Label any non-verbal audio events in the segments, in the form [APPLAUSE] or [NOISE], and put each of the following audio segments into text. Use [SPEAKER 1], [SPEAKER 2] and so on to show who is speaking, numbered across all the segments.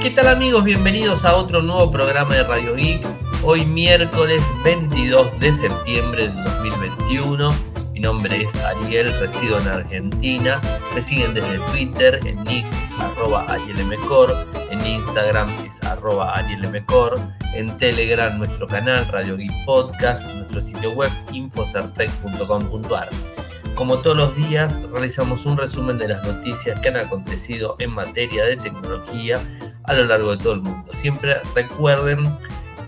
[SPEAKER 1] ¿Qué tal amigos? Bienvenidos a otro nuevo programa de Radio Geek. Hoy miércoles 22 de septiembre del 2021. Mi nombre es Ariel, resido en Argentina. Me siguen desde Twitter, en nick es arroba arielmcor, en Instagram es arroba arielmcor, en Telegram nuestro canal Radio Geek Podcast, nuestro sitio web infocertec.com.ar. Como todos los días, realizamos un resumen de las noticias que han acontecido en materia de tecnología a lo largo de todo el mundo. Siempre recuerden,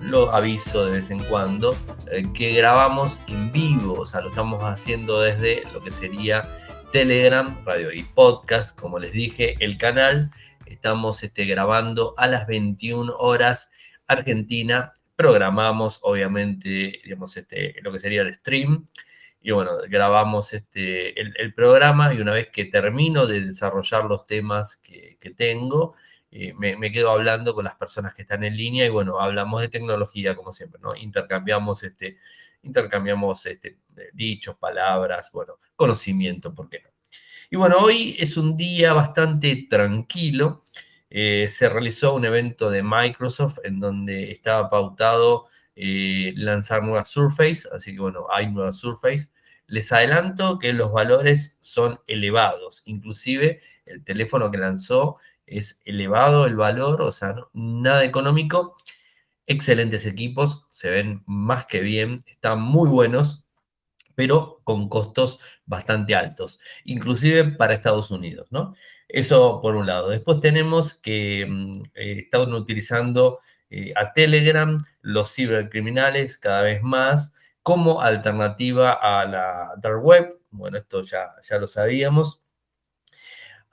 [SPEAKER 1] lo aviso de vez en cuando, eh, que grabamos en vivo, o sea, lo estamos haciendo desde lo que sería Telegram, Radio y Podcast, como les dije, el canal. Estamos este, grabando a las 21 horas Argentina. Programamos, obviamente, digamos, este, lo que sería el stream y bueno, grabamos este, el, programa y una vez que termino de desarrollar los temas que, tengo, eh, me, quedo hablando con las personas que están en línea y bueno, hablamos de tecnología como siempre, ¿no? Intercambiamos, este, intercambiamos este, dichos, palabras, bueno, conocimiento, ¿por qué no? Y bueno, hoy es un día bastante tranquilo. Eh, se realizó un evento de Microsoft en donde estaba pautado eh, lanzar nuevas Surface, así que bueno, hay nuevas Surface. Les adelanto que los valores son elevados, inclusive el teléfono que lanzó es elevado el valor, o sea, nada económico. Excelentes equipos, se ven más que bien, están muy buenos, pero con costos bastante altos, inclusive para Estados Unidos, ¿no? Eso por un lado. Después tenemos que mm, eh, estaban utilizando eh, a Telegram, los cibercriminales cada vez más, como alternativa a la dark web. Bueno, esto ya, ya lo sabíamos.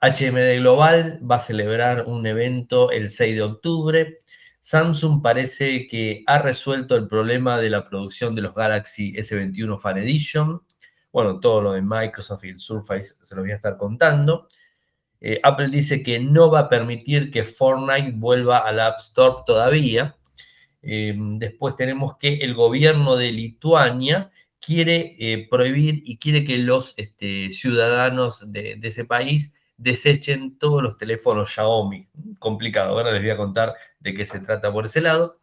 [SPEAKER 1] HMD Global va a celebrar un evento el 6 de octubre. Samsung parece que ha resuelto el problema de la producción de los Galaxy S21 Fan Edition. Bueno, todo lo de Microsoft y el Surface se lo voy a estar contando. Eh, Apple dice que no va a permitir que Fortnite vuelva al App Store todavía. Eh, después tenemos que el gobierno de Lituania quiere eh, prohibir y quiere que los este, ciudadanos de, ese país desechen todos los teléfonos Xiaomi. Complicado, ahora les voy a contar de qué se trata por ese lado.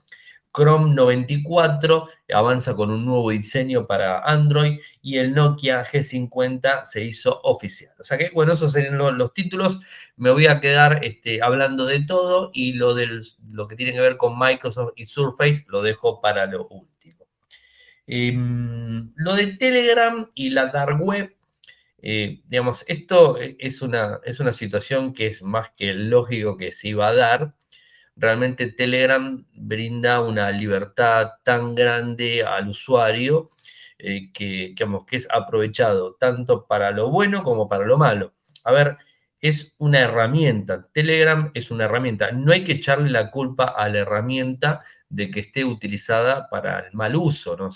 [SPEAKER 1] Chrome 94 avanza con un nuevo diseño para Android y el Nokia G50 se hizo oficial. O sea que, bueno, esos serían los, títulos. Me voy a quedar este, hablando de todo y lo, del, lo que tiene que ver con Microsoft y Surface lo dejo para lo último. Em, lo de Telegram y la dark web, eh, digamos, esto es una, es una situación que es más que lógico que se iba a dar realmente Telegram brinda una libertad tan grande al usuario eh, que, que es aprovechado tanto para lo bueno como para lo malo. A ver, es una herramienta, Telegram es una herramienta, no hay que echarle la culpa a la herramienta de que esté utilizada para el mal uso, ¿no? O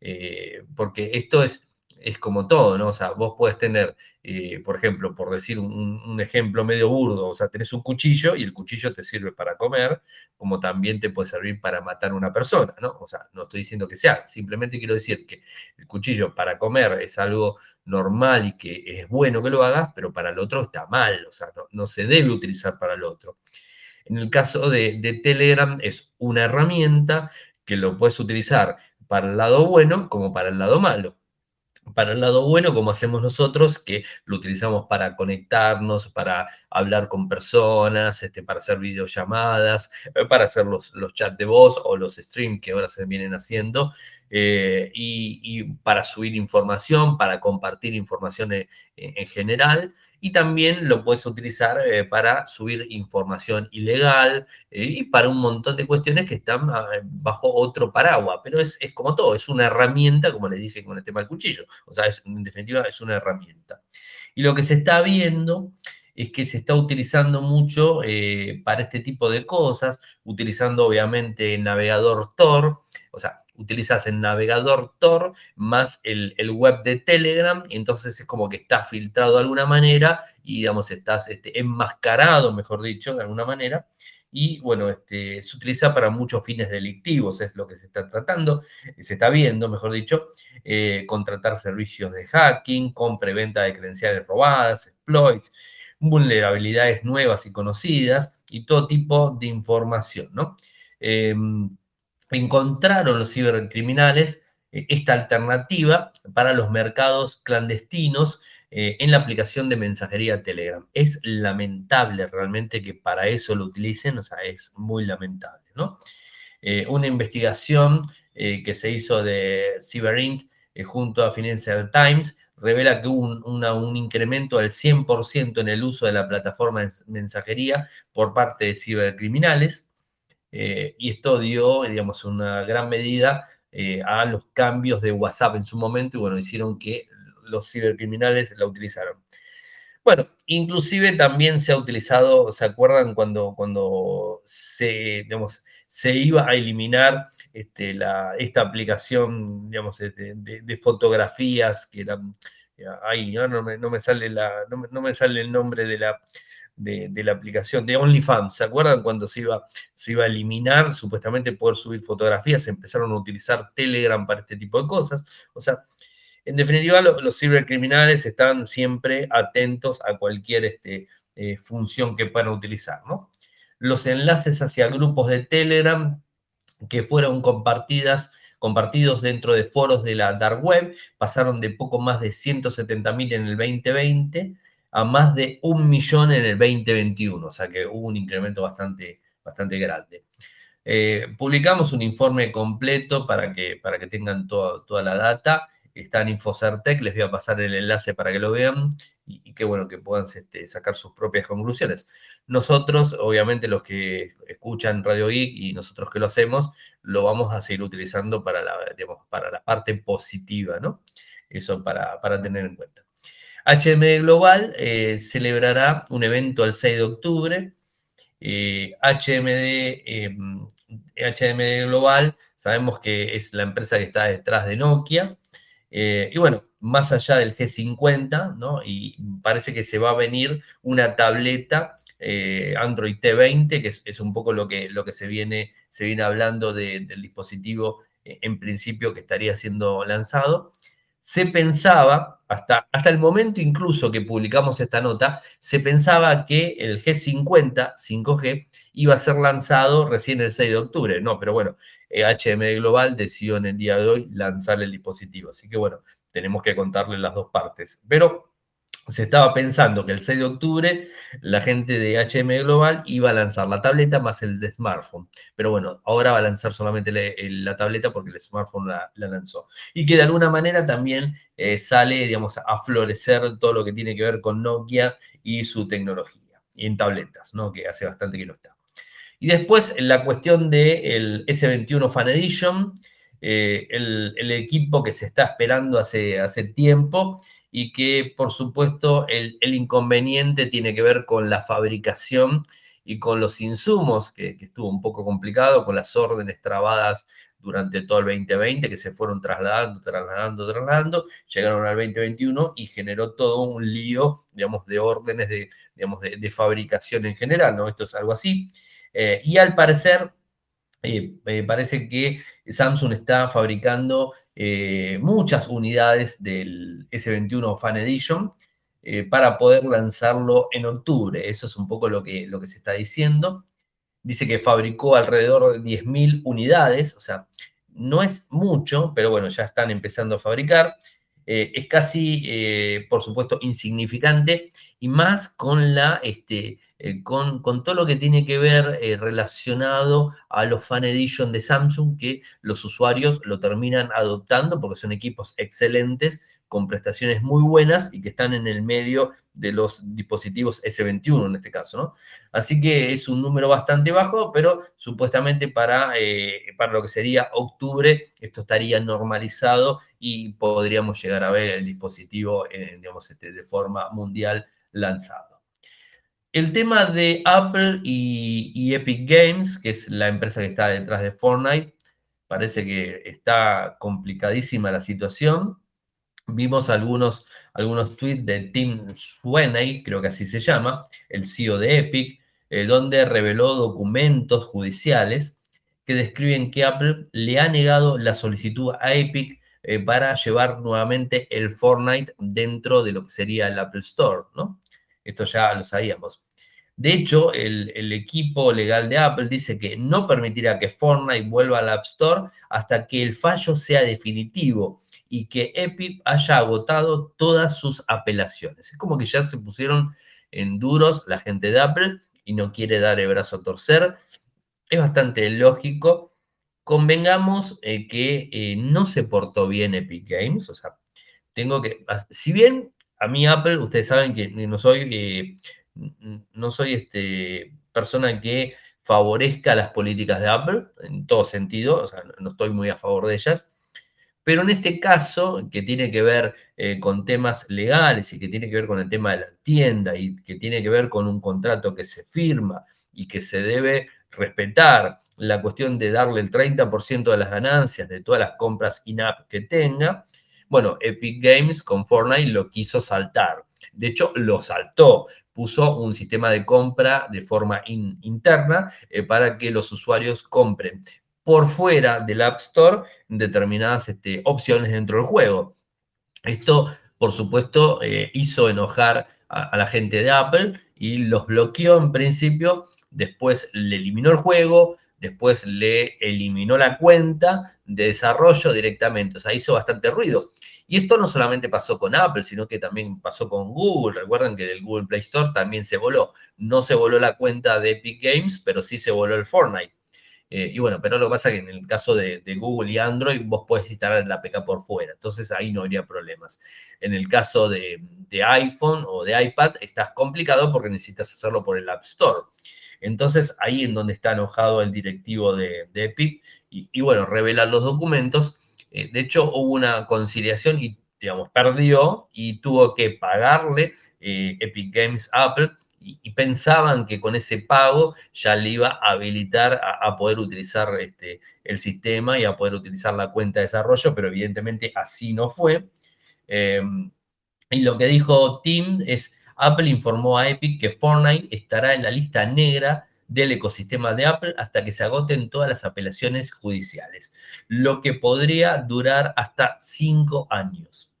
[SPEAKER 1] eh, porque esto es es como todo, ¿no? O sea, vos puedes tener, eh, por ejemplo, por decir un, ejemplo medio burdo, o sea, tenés un cuchillo y el cuchillo te sirve para comer, como también te puede servir para matar a una persona, ¿no? O sea, no estoy diciendo que sea, simplemente quiero decir que el cuchillo para comer es algo normal y que es bueno que lo hagas, pero para el otro está mal, o sea, no, se debe utilizar para el otro. En el caso de, de Telegram es una herramienta que lo puedes utilizar para el lado bueno como para el lado malo para el lado bueno, como hacemos nosotros, que lo utilizamos para conectarnos, para hablar con personas, este, para hacer videollamadas, eh, para hacer los, los chats de voz o los streams que ahora se vienen haciendo, eh, y, para subir información, para compartir información en, general, y también lo puedes utilizar eh, para subir información ilegal eh, y para un montón de cuestiones que están ah, bajo otro paraguas, pero es, como todo, es una herramienta, como les dije con el tema del cuchillo, o sea, en definitiva es una herramienta. Y lo que se está viendo es que se está utilizando mucho para este tipo de cosas, utilizando obviamente el navegador Tor, o sea, utilizas el navegador Tor más el, web de Telegram, entonces es como que está filtrado de alguna manera y, digamos, estás este, enmascarado, mejor dicho, de alguna manera. Y bueno, este, se utiliza para muchos fines delictivos, es lo que se está tratando, se está viendo, mejor dicho, eh, contratar servicios de hacking, compra y venta de credenciales robadas, exploits, vulnerabilidades nuevas y conocidas, y todo tipo de información, ¿no? Em, encontraron los cibercriminales eh, esta alternativa para los mercados clandestinos eh, en la aplicación de mensajería Telegram. Es lamentable realmente que para eso lo utilicen, o sea, es muy lamentable, ¿no? Eh, una investigación que se hizo de CyberInt junto a Financial Times revela que hubo un, un incremento del 100% en el uso de la plataforma de mensajería por parte de cibercriminales. Y esto dio, digamos, una gran medida eh, a los cambios de WhatsApp en su momento y bueno, hicieron que los cibercriminales la utilizaron. Bueno, inclusive también se ha utilizado, ¿se acuerdan cuando, cuando se, digamos, se iba a eliminar este, la, esta aplicación digamos, de, fotografías que eran, ay, no, me, no, me, sale la, no me sale el nombre de la, de, la aplicación de OnlyFans. ¿Se acuerdan cuando se iba, se iba a eliminar supuestamente poder subir fotografías? Empezaron a utilizar Telegram para este tipo de cosas. O sea, en definitiva, los cibercriminales están siempre atentos a cualquier este, eh, función que puedan utilizar. Los enlaces hacia grupos de Telegram que fueron compartidas compartidos dentro de foros de la dark web pasaron de poco más de 170.000 en el 2020 a más de un millón en el 2021, o sea que hubo un incremento bastante, bastante grande. Eh, publicamos un informe completo para que, para que tengan toda la data. Está en Infocertec, les voy a pasar el enlace para que lo vean y, qué bueno que puedan este, sacar sus propias conclusiones. Nosotros, obviamente los que escuchan Radio Geek y nosotros que lo hacemos, lo vamos a seguir utilizando para la, para la parte positiva, ¿no? Eso para, para tener en cuenta. HMD Global eh, celebrará un evento el 6 de octubre. HMD, HMD, Global, sabemos que es la empresa que está detrás de Nokia. Eh, y bueno, más allá del G50, ¿no? Y parece que se va a venir una tableta eh, Android T20, que es, un poco lo que, lo que se, viene, se viene hablando del dispositivo en principio que estaría siendo lanzado se pensaba, hasta, hasta el momento incluso que publicamos esta nota, se pensaba que el G50, 5G, iba a ser lanzado recién el 6 de octubre. No, pero bueno, HMD Global decidió en el día de hoy lanzar el dispositivo. Así que bueno, tenemos que contarle las dos partes. Pero se estaba pensando que el 6 de octubre la gente de HM Global iba a lanzar la tableta más el de smartphone. Pero bueno, ahora va a lanzar solamente la, tableta porque el smartphone la, lanzó. Y que de alguna manera también eh, sale, digamos, a florecer todo lo que tiene que ver con Nokia y su tecnología. Y en tabletas, ¿no? Que hace bastante que no está. Y después la cuestión del S21 Fan Edition, eh, el, equipo que se está esperando hace, hace tiempo y que por supuesto el, inconveniente tiene que ver con la fabricación y con los insumos, que, estuvo un poco complicado, con las órdenes trabadas durante todo el 2020, que se fueron trasladando, trasladando, trasladando, llegaron al 2021 y generó todo un lío, digamos, de órdenes de, digamos, de, fabricación en general, ¿no? Esto es algo así. Eh, y al parecer, eh, parece que Samsung está fabricando eh, muchas unidades del S21 Fan Edition eh, para poder lanzarlo en octubre. Eso es un poco lo que, lo que se está diciendo. Dice que fabricó alrededor de 10.000 unidades, o sea, no es mucho, pero bueno, ya están empezando a fabricar. Es casi, por supuesto, insignificante y más con la este, eh, con, todo lo que tiene que ver eh, relacionado a los Fan Edition de Samsung, que los usuarios lo terminan adoptando porque son equipos excelentes, con prestaciones muy buenas y que están en el medio de los dispositivos S21 en este caso. Así que es un número bastante bajo, pero supuestamente para, eh, para lo que sería octubre esto estaría normalizado y podríamos llegar a ver el dispositivo, digamos, este, de forma mundial lanzado. El tema de Apple y, Epic Games, que es la empresa que está detrás de Fortnite, parece que está complicadísima la situación. Vimos algunos, algunos tweets de Tim Sweeney, creo que así se llama, el CEO de Epic, eh, donde reveló documentos judiciales que describen que Apple le ha negado la solicitud a Epic eh, para llevar nuevamente el Fortnite dentro de lo que sería el Apple Store, ¿no? Esto ya lo sabíamos. De hecho, el, equipo legal de Apple dice que no permitirá que Fortnite vuelva al App Store hasta que el fallo sea definitivo y que Epic haya agotado todas sus apelaciones. Es como que ya se pusieron en duros la gente de Apple y no quiere dar el brazo a torcer. Es bastante lógico. Convengamos eh, que eh, no se portó bien Epic Games, o sea, tengo que, si bien a mí Apple, ustedes saben que no soy eh, no soy este, persona que favorezca las políticas de Apple, en todo sentido, o sea, no estoy muy a favor de ellas, pero en este caso, que tiene que ver eh, con temas legales y que tiene que ver con el tema de la tienda y que tiene que ver con un contrato que se firma y que se debe respetar la cuestión de darle el 30% de las ganancias de todas las compras in-app que tenga, bueno, Epic Games con Fortnite lo quiso saltar. De hecho, lo saltó, puso un sistema de compra de forma interna eh, para que los usuarios compren por fuera del App Store determinadas este, opciones dentro del juego. Esto, por supuesto, eh, hizo enojar a, la gente de Apple y los bloqueó en principio, después le eliminó el juego, después le eliminó la cuenta de desarrollo directamente, o sea, hizo bastante ruido. Y esto no solamente pasó con Apple, sino que también pasó con Google. Recuerden que del Google Play Store también se voló. No se voló la cuenta de Epic Games, pero sí se voló el Fortnite. Eh, y bueno, pero lo que pasa es que en el caso de, Google y Android, vos podés instalar la APK por fuera. Entonces ahí no habría problemas. En el caso de, iPhone o de iPad, estás complicado porque necesitas hacerlo por el App Store. Entonces ahí en donde está enojado el directivo de, Epic. Y, y bueno, revelan los documentos eh, de hecho, hubo una conciliación y, digamos, perdió y tuvo que pagarle eh, Epic Games Apple y, pensaban que con ese pago ya le iba a habilitar a, poder utilizar este, el sistema y a poder utilizar la cuenta de desarrollo, pero evidentemente así no fue. Em, y lo que dijo Tim es, Apple informó a Epic que Fortnite estará en la lista negra del ecosistema de Apple hasta que se agoten todas las apelaciones judiciales, lo que podría durar hasta cinco años.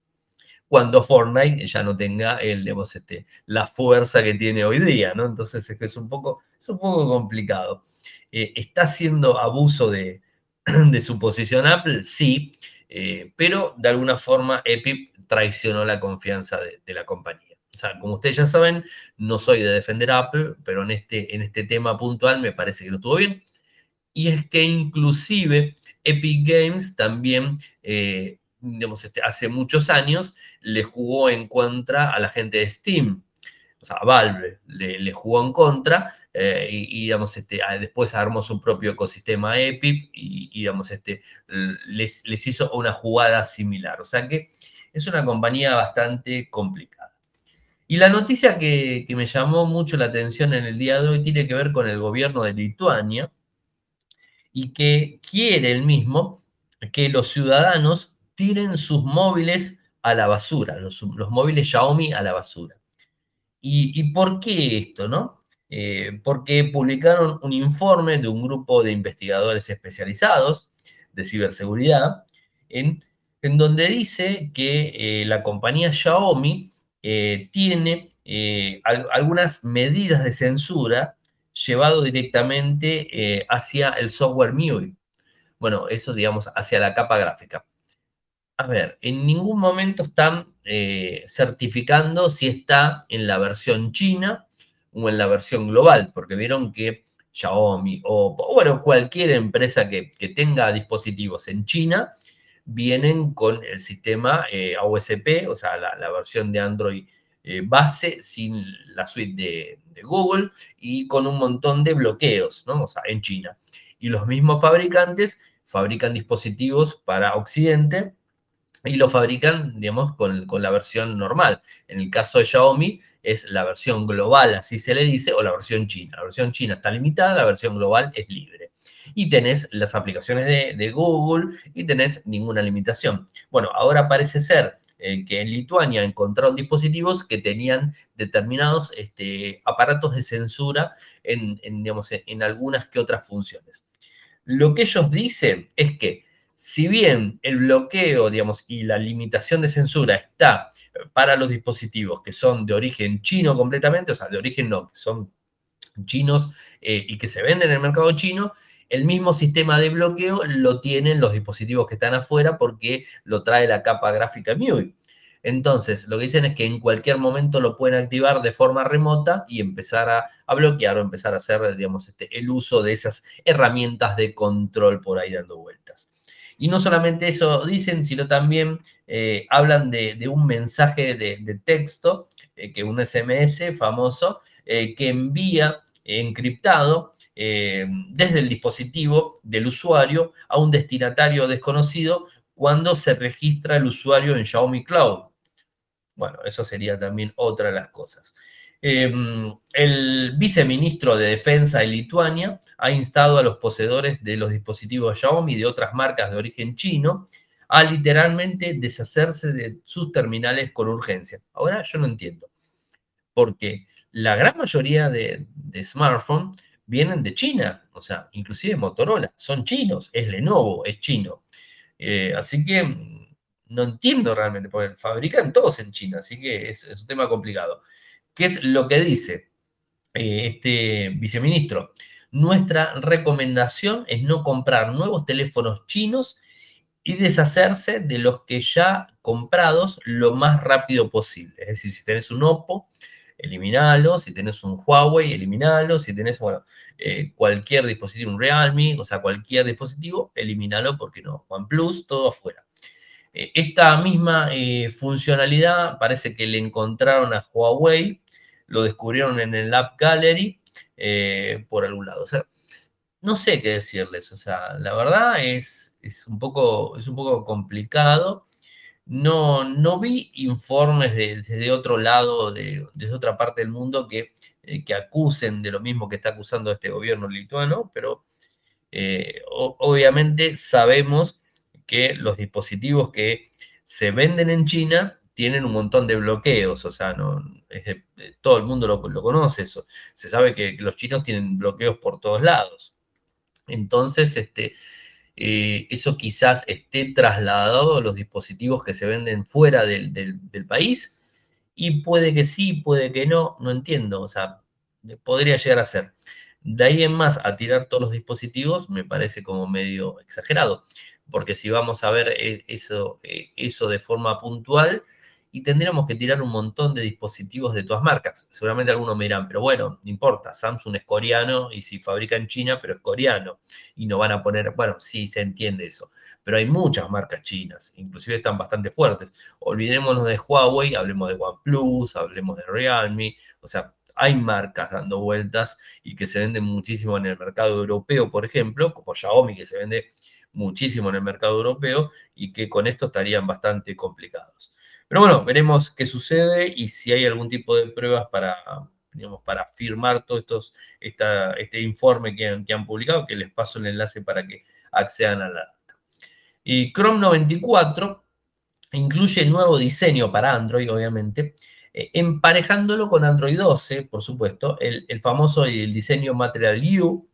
[SPEAKER 1] Cuando Fortnite ya no tenga el, este, la fuerza que tiene hoy día, ¿no? Entonces es que es un poco, es un poco complicado. Eh, ¿Está haciendo abuso de, [CLEARS THROAT] de, su posición Apple? Sí, eh, pero de alguna forma Epic traicionó la confianza de la compañía. O sea, como ustedes ya saben, no soy de defender Apple, pero en este, en este tema puntual me parece que no estuvo bien. Y es que inclusive Epic Games también, eh, digamos, este, hace muchos años le jugó en contra a la gente de Steam. O sea, Valve le, jugó en contra eh, y, digamos, este, después armó su propio ecosistema Epic y, digamos, este, les, les hizo una jugada similar. O sea que es una compañía bastante complicada. Y la noticia que, me llamó mucho la atención en el día de hoy tiene que ver con el gobierno de Lituania y que quiere el mismo que los ciudadanos tiren sus móviles a la basura, los, móviles Xiaomi a la basura. ¿Y, por qué esto, no? Eh, porque publicaron un informe de un grupo de investigadores especializados de ciberseguridad en, en donde dice que eh, la compañía Xiaomi eh, tiene algunas medidas de censura llevado directamente hacia el software MIUI. Bueno, eso digamos hacia la capa gráfica. A ver, en ningún momento están certificando si está en la versión china o en la versión global, porque vieron que Xiaomi o, bueno, cualquier empresa que, tenga dispositivos en China vienen con el sistema eh, AOSP, o sea, la, versión de Android eh, base sin la suite de, Google y con un montón de bloqueos, ¿no? O sea, en China. Y los mismos fabricantes fabrican dispositivos para Occidente y lo fabrican, digamos, con, con, la versión normal. En el caso de Xiaomi es la versión global, así se le dice, o la versión china. La versión china está limitada, la versión global es libre y tenés las aplicaciones de, Google y tenés ninguna limitación. Bueno, ahora parece ser eh, que en Lituania encontraron dispositivos que tenían determinados este, aparatos de censura en, digamos, en algunas que otras funciones. Lo que ellos dicen es que si bien el bloqueo, digamos, y la limitación de censura está para los dispositivos que son de origen chino completamente, o sea, de origen no, que son chinos eh, y que se venden en el mercado chino, el mismo sistema de bloqueo lo tienen los dispositivos que están afuera porque lo trae la capa gráfica MIUI. Entonces, lo que dicen es que en cualquier momento lo pueden activar de forma remota y empezar a, bloquear o empezar a hacer, digamos, este, el uso de esas herramientas de control por ahí dando vueltas. Y no solamente eso dicen, sino también eh, hablan de, un mensaje de, texto, eh, que un SMS famoso, eh, que envía encriptado desde el dispositivo del usuario a un destinatario desconocido cuando se registra el usuario en Xiaomi Cloud. Bueno, eso sería también otra de las cosas. Em, el viceministro de Defensa de Lituania ha instado a los poseedores de los dispositivos Xiaomi y de otras marcas de origen chino a literalmente deshacerse de sus terminales con urgencia. Ahora yo no entiendo, porque la gran mayoría de, smartphones vienen de China, o sea, inclusive Motorola, son chinos, es Lenovo, es chino. Eh, así que no entiendo realmente, porque fabrican todos en China, así que es, un tema complicado. ¿Qué es lo que dice eh, este viceministro? Nuestra recomendación es no comprar nuevos teléfonos chinos y deshacerse de los que ya comprados lo más rápido posible. Es decir, si tenés un Oppo, eliminalo, si tenés un Huawei, eliminalo, si tenés, bueno, eh, cualquier dispositivo, un Realme, o sea, cualquier dispositivo, eliminalo porque no, OnePlus, todo afuera. Eh, esta misma funcionalidad parece que le encontraron a Huawei, lo descubrieron en el App Gallery eh, por algún lado. O sea, no sé qué decirles. O sea, la verdad es, es, un, poco, es un poco complicado. No, no vi informes desde otro lado, de, desde otra parte del mundo, que, que acusen de lo mismo que está acusando este gobierno lituano, pero obviamente sabemos que los dispositivos que se venden en China tienen un montón de bloqueos, o sea, no, todo el mundo lo, conoce eso. Se sabe que los chinos tienen bloqueos por todos lados. Entonces, este, eh, eso quizás esté trasladado a los dispositivos que se venden fuera del, del, país y puede que sí, puede que no, no entiendo, o sea, podría llegar a ser. De ahí en más a tirar todos los dispositivos me parece como medio exagerado porque si vamos a ver e, eso, e, eso de forma puntual, y tendríamos que tirar un montón de dispositivos de todas marcas. Seguramente algunos me dirán, pero bueno, no importa, Samsung es coreano y si fabrica en China, pero es coreano. Y no van a poner, bueno, sí se entiende eso, pero hay muchas marcas chinas, inclusive están bastante fuertes. Olvidémonos de Huawei, hablemos de OnePlus, hablemos de Realme, o sea, hay marcas dando vueltas y que se venden muchísimo en el mercado europeo, por ejemplo, como Xiaomi, que se vende muchísimo en el mercado europeo y que con esto estarían bastante complicados. Pero bueno, veremos qué sucede y si hay algún tipo de pruebas para, digamos, para firmar todo estos, este informe que han, publicado, que les paso el enlace para que accedan a la data. Y Chrome 94 incluye nuevo diseño para Android, obviamente, eh, emparejándolo con Android 12, por supuesto, el, el famoso el diseño Material U,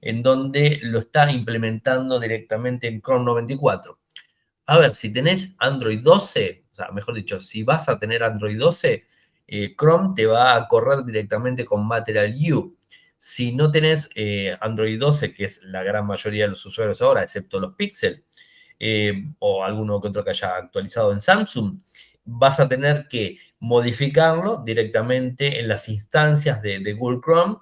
[SPEAKER 1] en donde lo está implementando directamente en Chrome 94. A ver, si tenés Android 12, o sea, mejor dicho, si vas a tener Android 12, eh, Chrome te va a correr directamente con Material U. Si no tenés eh, Android 12, que es la gran mayoría de los usuarios ahora, excepto los Pixel, eh, o alguno que otro que haya actualizado en Samsung, vas a tener que modificarlo directamente en las instancias de, Google Chrome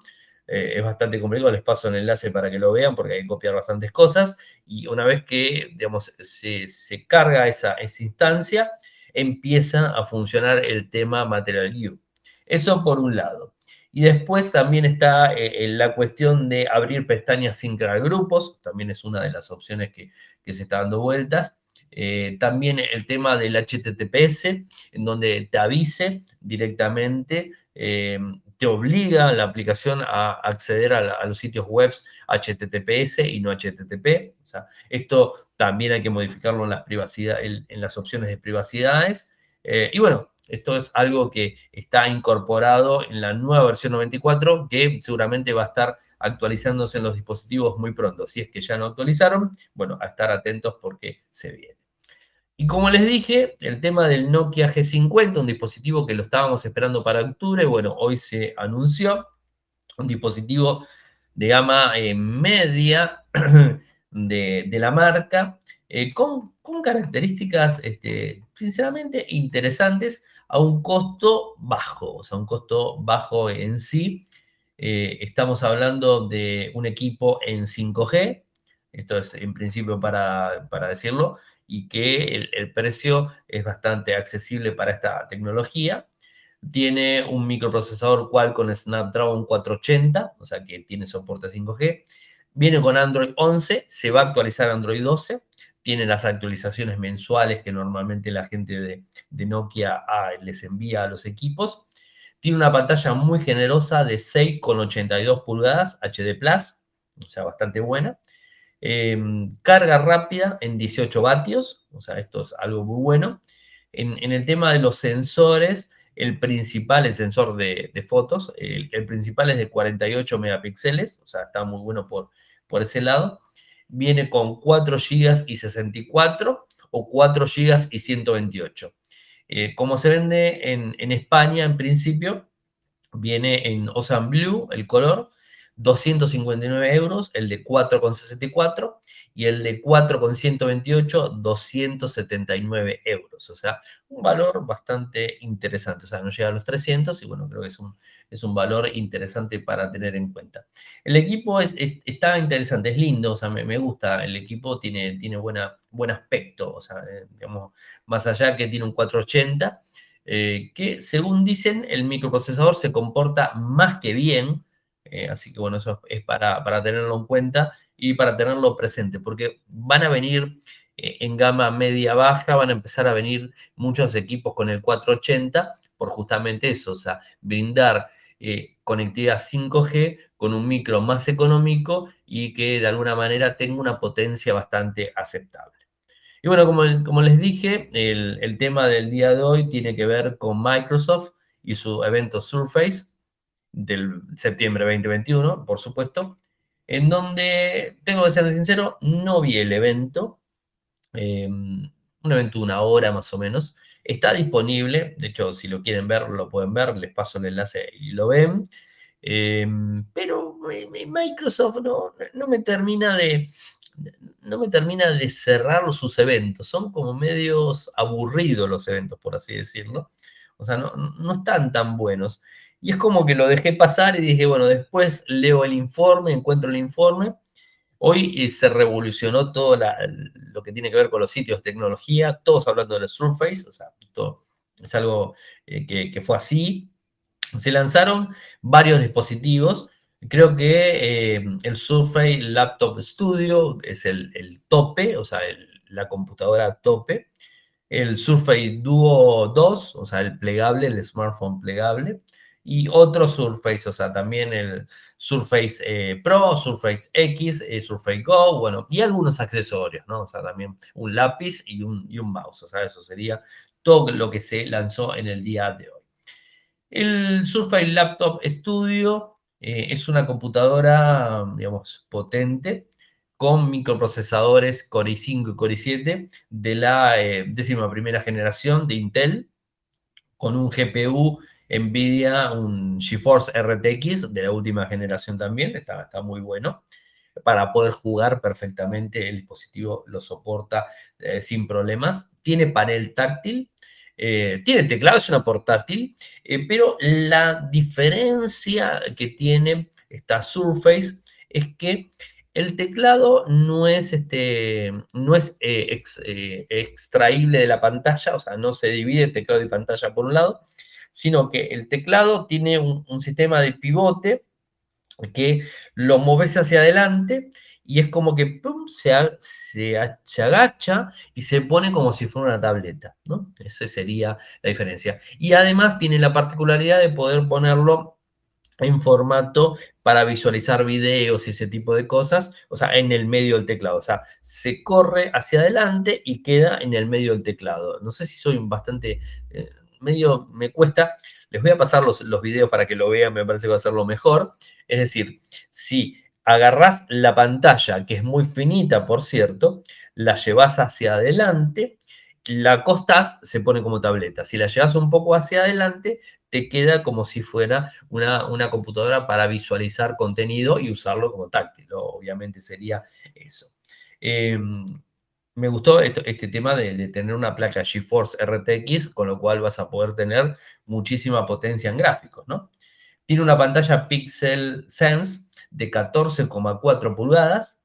[SPEAKER 1] es bastante complicado, les paso el enlace para que lo vean porque hay que copiar bastantes cosas y una vez que, digamos, se, carga esa, instancia, empieza a funcionar el tema Material View. Eso por un lado. Y después también está eh, la cuestión de abrir pestañas sin crear grupos, también es una de las opciones que, se está dando vueltas. Eh, también el tema del HTTPS, en donde te avise directamente te obliga la aplicación a acceder a, los sitios web HTTPS y no HTTP. O sea, esto también hay que modificarlo en las, en, las opciones de privacidades. Eh, y bueno, esto es algo que está incorporado en la nueva versión 94 que seguramente va a estar actualizándose en los dispositivos muy pronto. Si es que ya no actualizaron, bueno, a estar atentos porque se viene. Y como les dije, el tema del Nokia G50, un dispositivo que lo estábamos esperando para octubre, bueno, hoy se anunció. un dispositivo de gama eh, media [CLEARS THROAT] de, la marca, eh, con, características, este, sinceramente, interesantes a un costo bajo, o sea, un costo bajo en sí. Eh, estamos hablando de un equipo en 5G, esto es en principio para, decirlo, y que el, precio es bastante accesible para esta tecnología. Tiene un microprocesador Qualcomm Snapdragon 480, o sea que tiene soporte 5G. Viene con Android 11, se va a actualizar Android 12. Tiene las actualizaciones mensuales que normalmente la gente de, Nokia ah, les envía a los equipos. Tiene una pantalla muy generosa de 6,82 pulgadas HD Plus, o sea, bastante buena. Em, carga rápida en 18 vatios, o sea, esto es algo muy bueno. En, el tema de los sensores, el principal, el sensor de, fotos, el, principal es de 48 megapíxeles, o sea, está muy bueno por, por ese lado. Viene con 4 GB y 64 o 4 GB y 128. Eh, como se vende en, en España, en principio, viene en Ocean Blue, el color, 259 euros, el de 4,64 y el de 4,128, 279 euros. O sea, un valor bastante interesante. O sea, no llega a los 300 y bueno, creo que es un, es un valor interesante para tener en cuenta. El equipo es, está interesante, es lindo, o sea, me, gusta. El equipo tiene, tiene buena, buen aspecto, o sea, eh, digamos, más allá que tiene un 480. Eh, que según dicen, el microprocesador se comporta más que bien, eh, así que bueno, eso es para, tenerlo en cuenta y para tenerlo presente, porque van a venir eh, en gama media-baja, van a empezar a venir muchos equipos con el 480 por justamente eso, o sea, brindar eh, conectividad 5G con un micro más económico y que de alguna manera tenga una potencia bastante aceptable. Y bueno, como, como les dije, el, el tema del día de hoy tiene que ver con Microsoft y su evento Surface, del septiembre 2021, por supuesto, en donde, tengo que ser sincero, no vi el evento, em, un evento de una hora más o menos, está disponible, de hecho, si lo quieren ver, lo pueden ver, les paso el enlace y lo ven, em, pero Microsoft no, no me termina de, no me termina de cerrar sus eventos, son como medios aburridos los eventos, por así decirlo, o sea, no, no están tan buenos. Y es como que lo dejé pasar y dije, bueno, después leo el informe, encuentro el informe. Hoy eh, se revolucionó todo lo que tiene que ver con los sitios de tecnología, todos hablando del Surface, o sea, todo, es algo eh, que, fue así. Se lanzaron varios dispositivos. Creo que eh, el Surface Laptop Studio es el, tope, o sea, la computadora tope. El Surface Duo 2, o sea, el plegable, el smartphone plegable y otros Surface, o sea, también el Surface eh, Pro, Surface X, eh, Surface Go, bueno, y algunos accesorios, ¿no? O sea, también un lápiz y un, y un mouse, o sea, eso sería todo lo que se lanzó en el día de hoy. El Surface Laptop Studio eh, es una computadora, digamos, potente, con microprocesadores Core i5 y Core i7 de la décima primera generación de Intel, con un GPU Nvidia, un GeForce RTX de la última generación también, está, está muy bueno para poder jugar perfectamente. El dispositivo lo soporta eh, sin problemas. Tiene panel táctil, eh, tiene teclado, es una portátil, eh, pero la diferencia que tiene esta Surface es que el teclado no es, este, no es extraíble de la pantalla, o sea, no se divide el teclado y pantalla por un lado, sino que el teclado tiene un, sistema de pivote que lo mueves hacia adelante y es como que se, se, agacha y se pone como si fuera una tableta, ¿no? Esa sería la diferencia. Y además tiene la particularidad de poder ponerlo en formato para visualizar videos y ese tipo de cosas, o sea, en el medio del teclado, o sea, se corre hacia adelante y queda en el medio del teclado. No sé si soy bastante... Eh, medio me cuesta. Les voy a pasar los, los videos para que lo vean, me parece que va a ser lo mejor. Es decir, si agarras la pantalla, que es muy finita, por cierto, la llevas hacia adelante la acostás, se pone como tableta. Si la llevas un poco hacia adelante, te queda como si fuera una, una computadora para visualizar contenido y usarlo como táctil. Obviamente sería eso. Em, me gustó este tema de, tener una placa GeForce RTX, con lo cual vas a poder tener muchísima potencia en gráficos, ¿no? Tiene una pantalla Pixel Sense de 14,4 pulgadas,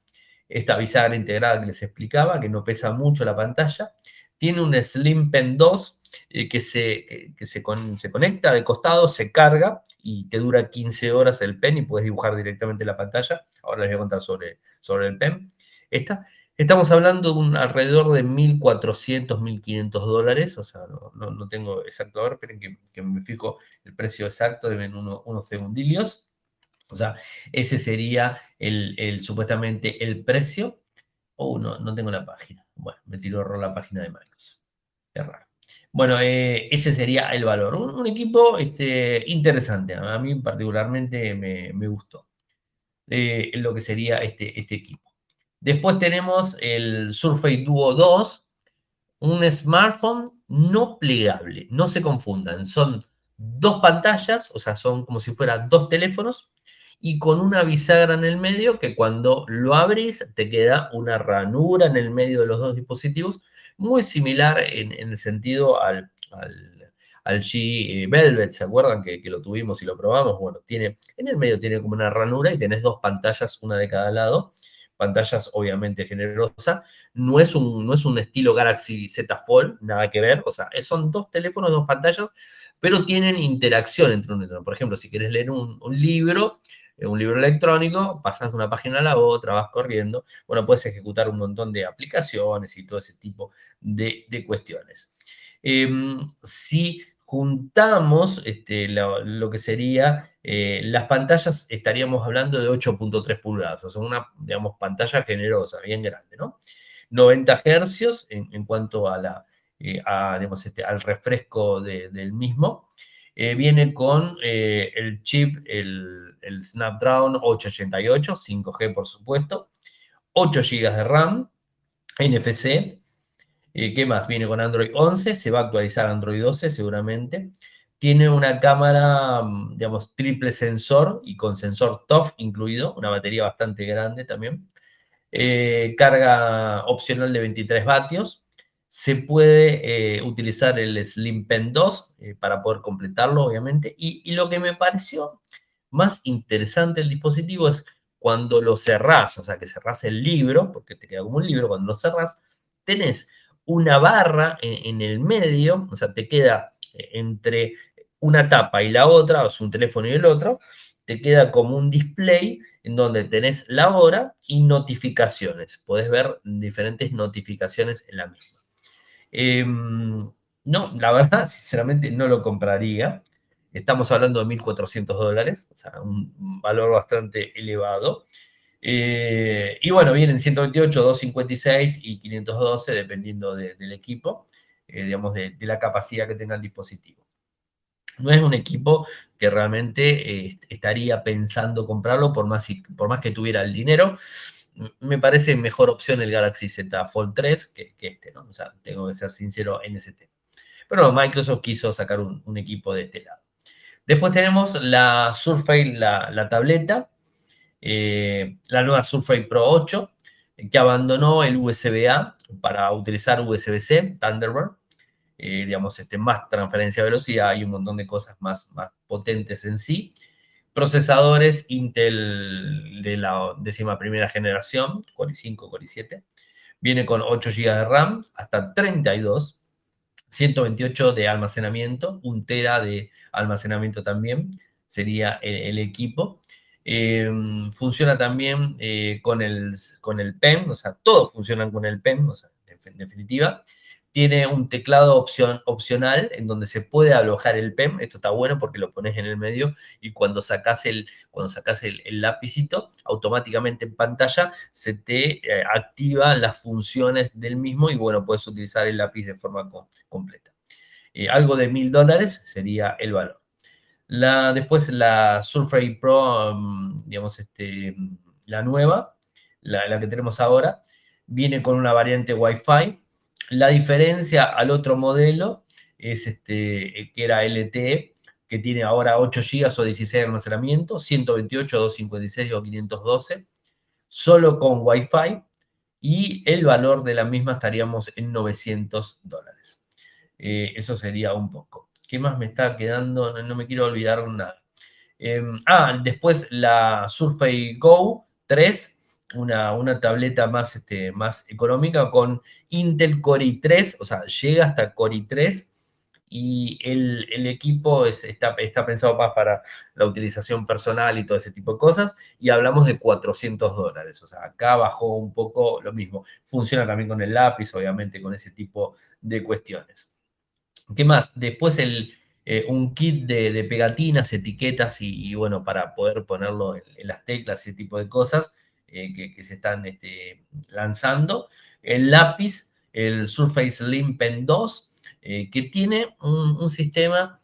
[SPEAKER 1] esta bisagra integrada que les explicaba, que no pesa mucho la pantalla. Tiene un Slim Pen 2 eh, que, se, se, conecta de costado, se carga y te dura 15 horas el pen y puedes dibujar directamente la pantalla. Ahora les voy a contar sobre, sobre el pen. Esta, estamos hablando de un alrededor de 1.400, 1.500 dólares, o sea, no, tengo exacto, a ver, esperen que, me fijo el precio exacto, deben unos segundillos. O sea, ese sería el, supuestamente el precio. Oh, no, no tengo la página. Bueno, me tiró error la página de Microsoft. Qué raro. Bueno, eh, ese sería el valor. Un, equipo este, interesante. A mí particularmente me, gustó eh, lo que sería este, este equipo. Después tenemos el Surface Duo 2, un smartphone no plegable. No se confundan. Son dos pantallas, o sea, son como si fueran dos teléfonos y con una bisagra en el medio que cuando lo abrís te queda una ranura en el medio de los dos dispositivos muy similar en, el sentido al, al, G eh, Velvet, ¿se acuerdan que, lo tuvimos y lo probamos? Bueno, tiene, en el medio tiene como una ranura y tenés dos pantallas, una de cada lado, pantallas obviamente generosas, no es un, no es un estilo Galaxy Z Fold, nada que ver, o sea, son dos teléfonos, dos pantallas, pero tienen interacción entre uno y otro. Por ejemplo, si quieres leer un, libro, un libro electrónico, pasas de una página a la otra, vas corriendo, bueno, puedes ejecutar un montón de aplicaciones y todo ese tipo de, cuestiones. Si juntamos este, lo, que sería eh, las pantallas, estaríamos hablando de 8.3 pulgadas, o sea, una, digamos, pantalla generosa, bien grande, ¿no? 90 hercios en, cuanto a eh, este, al refresco del mismo. Eh, viene con el chip, el, Snapdragon 888, 5G por supuesto, 8 GB de RAM, NFC. Eh, ¿Qué más? Viene con Android 11, se va a actualizar Android 12 seguramente. Tiene una cámara, mm, digamos, triple sensor y con sensor TOF incluido, una batería bastante grande también. carga opcional de 23 vatios se puede eh, utilizar el Slim Pen 2 eh, para poder completarlo, obviamente. Y, lo que me pareció más interesante del dispositivo es cuando lo cerrás, o sea, que cerrás el libro, porque te queda como un libro, cuando lo cerrás, tenés una barra en, el medio, o sea, te queda eh, entre una tapa y la otra, o sea, un teléfono y el otro, te queda como un display en donde tenés la hora y notificaciones. Podés ver diferentes notificaciones en la misma. Em, no, la verdad, [LAUGHS] sinceramente no lo compraría. Estamos hablando de 1.400 dólares, o sea, un valor bastante elevado. Eh, y bueno, vienen 128, 256 y 512, dependiendo del equipo, eh, digamos, de, la capacidad que tenga el dispositivo. No es un equipo que realmente eh, estaría pensando comprarlo por más, por más que tuviera el dinero me parece mejor opción el Galaxy Z Fold 3 que, este, ¿no? O sea, tengo que ser sincero en ese tema. Pero Microsoft quiso sacar un, equipo de este lado. Después tenemos la Surface, la, tableta, eh, la nueva Surface Pro 8, que abandonó el USB-A para utilizar USB-C, Thunderbird. Eh, digamos, este, más transferencia de velocidad y un montón de cosas más, más potentes en sí procesadores Intel de la décima primera generación, Core i5, Core i7. Viene con 8 GB de RAM, hasta 32, 128 de almacenamiento, 1 tera de almacenamiento también, sería el, equipo. Em, funciona también eh, con, el, con el PEM, o sea, todos funcionan con el PEM, o sea, en definitiva tiene un teclado opción, opcional en donde se puede alojar el PEM. Esto está bueno porque lo pones en el medio y cuando sacas el, cuando sacas el, el lapicito, automáticamente en pantalla se te eh, activa las funciones del mismo y bueno, puedes utilizar el lápiz de forma completa. Eh, algo de mil dólares sería el valor. Después la Surface Pro, mm, digamos, este, la nueva, la, que tenemos ahora, viene con una variante Wi-Fi la diferencia al otro modelo es este, que era LTE, que tiene ahora 8 GB o 16 de almacenamiento, 128, 256 o 512, solo con Wi-Fi, y el valor de la misma estaríamos en 900 dólares. Eh, eso sería un poco. ¿Qué más me está quedando? No me quiero olvidar nada. Em, ah, después la Surface Go 3, una, una tableta más, este, más económica con Intel Core i3, o sea, llega hasta Core i3 y el, equipo está, está, pensado más para la utilización personal y todo ese tipo de cosas, y hablamos de 400 dólares, o sea, acá bajó un poco lo mismo. Funciona también con el lápiz, obviamente, con ese tipo de cuestiones. ¿Qué más? Después el, eh, un kit de, pegatinas, etiquetas y, bueno, para poder ponerlo en, las teclas, ese tipo de cosas eh, que, se están este, lanzando. El lápiz, el Surface Slim Pen 2, eh, que tiene un, sistema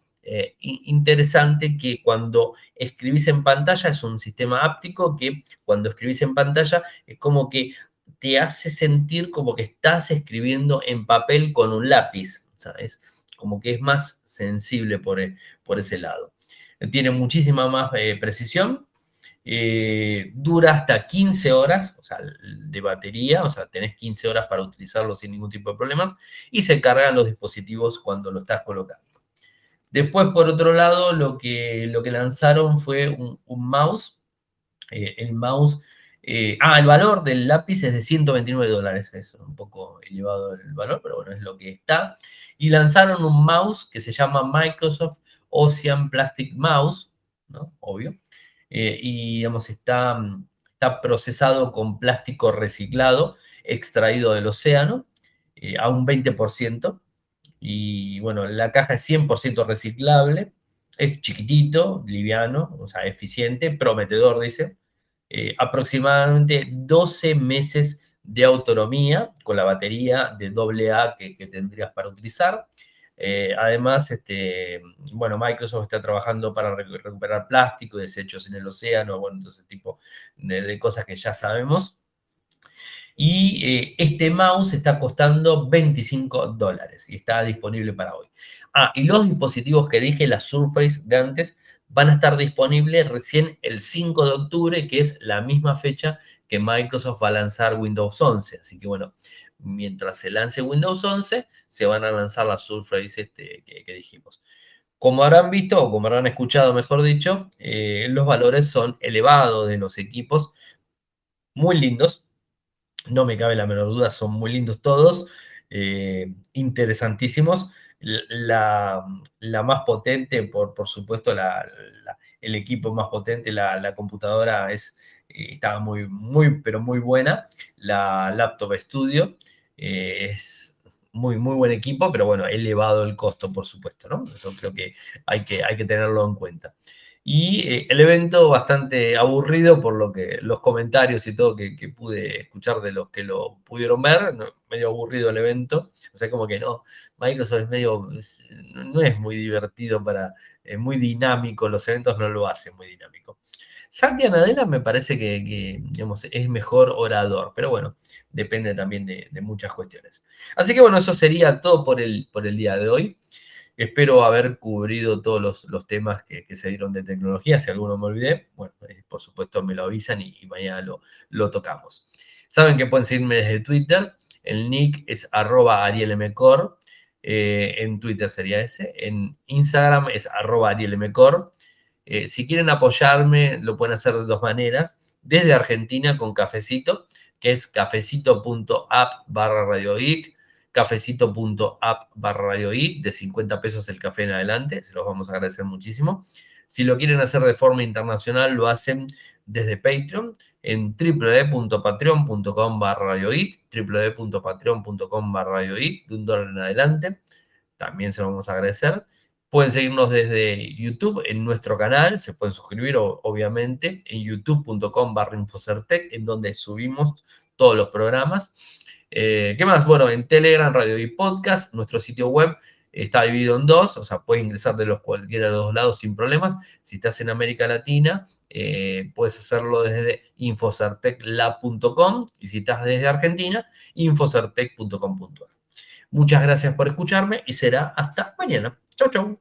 [SPEAKER 1] interesante que cuando escribís en pantalla es un sistema áptico que cuando escribís en pantalla es como que te hace sentir como que estás escribiendo en papel con un lápiz, ¿sabes? Como que es más sensible por, e, por ese lado. Tiene muchísima más eh, precisión, eh, dura hasta 15 horas, o sea, de batería, o sea, tenés 15 horas para utilizarlo sin ningún tipo de problemas, y se cargan los dispositivos cuando lo estás colocando. Después, por otro lado, lo que, lo que lanzaron fue un, mouse. Eh, el mouse ah, el valor del lápiz es de 129 dólares, es un poco elevado el valor, pero bueno, es lo que está y lanzaron un mouse que se llama Microsoft Ocean Plastic Mouse, ¿no? Obvio. Eh, y, digamos, está, está procesado con plástico reciclado, extraído del océano, eh, a un 20%. Y bueno, la caja es 100% reciclable, es chiquitito, liviano, o sea, eficiente, prometedor, dice. Eh, aproximadamente 12 meses de autonomía con la batería de AA que, tendrías para utilizar. Eh, además, este, bueno, Microsoft está trabajando para recuperar plástico, desechos en el océano, bueno, todo ese tipo de, cosas que ya sabemos. Y eh, este mouse está costando 25 dólares y está disponible para hoy. Ah, y los dispositivos que dije, la Surface de antes, van a estar disponibles recién el 5 de octubre, que es la misma fecha que Microsoft va a lanzar Windows 11. Así que bueno, mientras se lance Windows 11, se van a lanzar las Surface este, que, dijimos. Como habrán visto, o como habrán escuchado, mejor dicho, eh, los valores son elevados de los equipos, muy lindos, no me cabe la menor duda, son muy lindos todos, eh, interesantísimos la, más potente, por, por supuesto, el equipo más potente, la, computadora es, eh, estaba muy, muy, pero muy buena. La laptop Studio eh, es muy, muy buen equipo, pero bueno, elevado el costo, por supuesto, ¿no? Eso creo que hay que, hay que tenerlo en cuenta. Y eh, el evento bastante aburrido por lo que los comentarios y todo que, pude escuchar de los que lo pudieron ver, medio aburrido el evento, o sea, como que no, Microsoft es medio, no es muy divertido para, es muy dinámico, los eventos no lo hacen muy dinámico. Santi Anadela me parece que, digamos, es mejor orador, pero bueno, depende también de, muchas cuestiones. Así que bueno, eso sería todo por el, por el día de hoy. Espero haber cubrido todos los, temas que, se dieron de tecnología. Si alguno me olvidé, bueno, eh, por supuesto me lo avisan y, mañana lo, lo, tocamos. Saben que pueden seguirme desde Twitter. El nick es arroba arielmcor. Eh, en Twitter sería ese. En Instagram es arroba arielmcor. Eh, si quieren apoyarme, lo pueden hacer de dos maneras. Desde Argentina con Cafecito, que es cafecito.app barra radioic cafecito.app barra de 50 pesos el café en adelante, se los vamos a agradecer muchísimo. Si lo quieren hacer de forma internacional, lo hacen desde Patreon en www.patreon.com barra www.patreon.com barra de un dólar en adelante. También se lo vamos a agradecer. Pueden seguirnos desde YouTube en nuestro canal, se pueden suscribir obviamente en youtube.com barra infocertec, en donde subimos todos los programas. Eh, ¿Qué más? Bueno, en Telegram, Radio y Podcast, nuestro sitio web está dividido en dos, o sea, puedes ingresar de los cualquiera de los dos lados sin problemas. Si estás en América Latina, eh, puedes hacerlo desde infocertecla.com y si estás desde Argentina, infocertec.com.ar.
[SPEAKER 2] Muchas gracias por escucharme y será hasta mañana. Chau, chau.